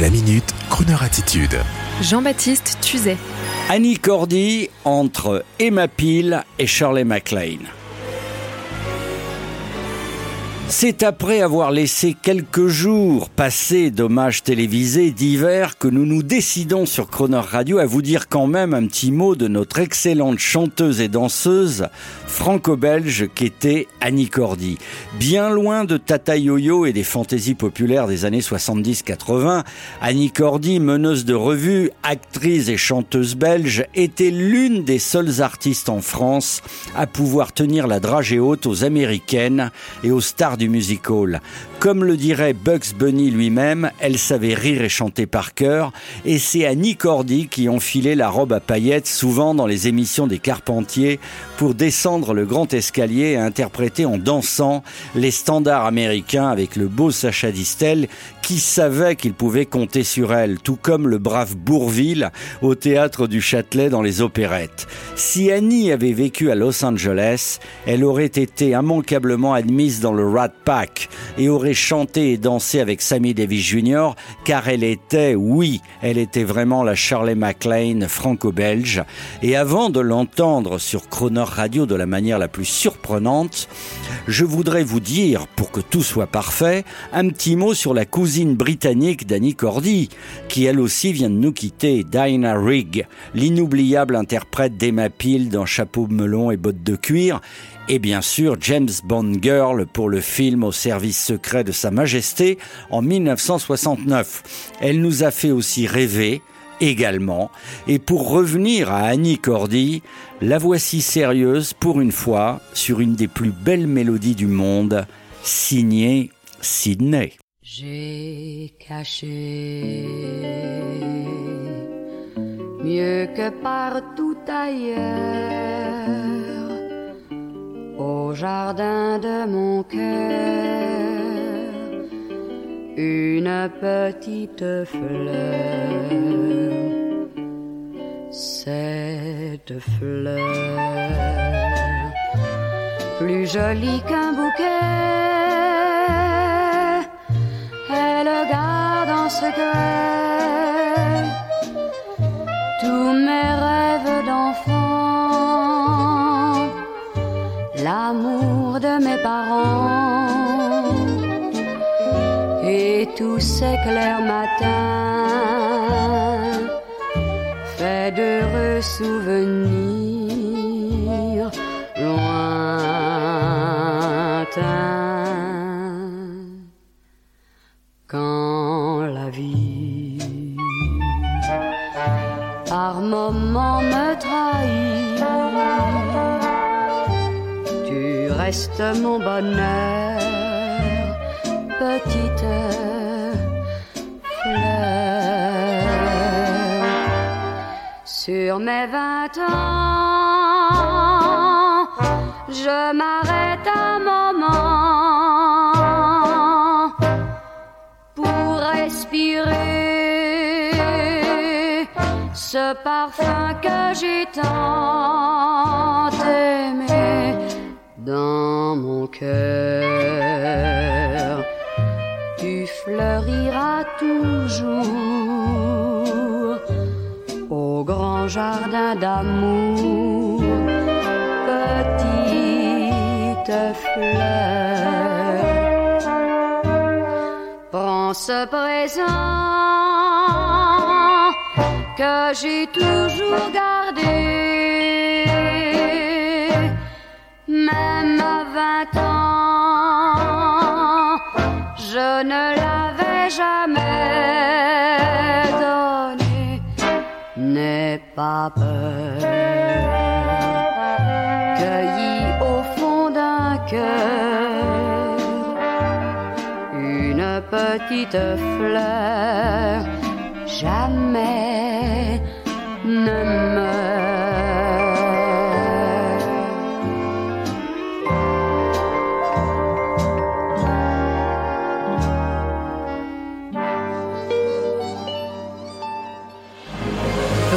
La minute, Kroneur attitude. Jean-Baptiste Tuzet. Annie Cordy entre Emma Peel et Shirley MacLaine. C'est après avoir laissé quelques jours passer d'hommages télévisés divers que nous nous décidons sur Croner Radio à vous dire quand même un petit mot de notre excellente chanteuse et danseuse franco-belge qu'était Annie Cordy. Bien loin de Tata Yo-Yo et des fantaisies populaires des années 70-80, Annie Cordy, meneuse de revue, actrice et chanteuse belge, était l'une des seules artistes en France à pouvoir tenir la dragée haute aux américaines et aux stars du music hall. Comme le dirait Bugs Bunny lui-même, elle savait rire et chanter par cœur, et c'est Annie Cordy qui enfilait la robe à paillettes souvent dans les émissions des Carpentiers pour descendre le grand escalier et interpréter en dansant les standards américains avec le beau Sacha Distel qui savait qu'il pouvait compter sur elle, tout comme le brave Bourville au théâtre du Châtelet dans les opérettes. Si Annie avait vécu à Los Angeles, elle aurait été immanquablement admise dans le Rat Pack et aurait chanter et danser avec Sammy Davis Jr. car elle était, oui, elle était vraiment la Charlie MacLaine franco-belge. Et avant de l'entendre sur Croner Radio de la manière la plus surprenante, je voudrais vous dire, pour que tout soit parfait, un petit mot sur la cousine britannique d'Annie Cordy, qui elle aussi vient de nous quitter, Dinah Rigg, l'inoubliable interprète d'Emma Peel dans Chapeau melon et bottes de cuir, et bien sûr James Bond Girl pour le film au service secret de Sa Majesté en 1969. Elle nous a fait aussi rêver également. Et pour revenir à Annie Cordy, la voici sérieuse pour une fois sur une des plus belles mélodies du monde, signée Sydney. J'ai caché mieux que partout ailleurs au jardin de mon cœur une petite fleur. Cette fleur, plus jolie qu'un bouquet, elle garde en secret l'amour de mes parents et tous ces clairs matins faits d'heureux souvenirs lointains. Quand la vie par moments me trahit reste mon bonheur, petite fleur. Sur mes vingt ans, je m'arrête un moment pour respirer ce parfum que j'ai tant aimé dans mon cœur. Tu fleuriras toujours au grand jardin d'amour, petite fleur. Prends ce présent que j'ai toujours gardé je ne l'avais jamais donné. N'aie pas peur, cueilli au fond d'un cœur une petite fleur, jamais ne meurt.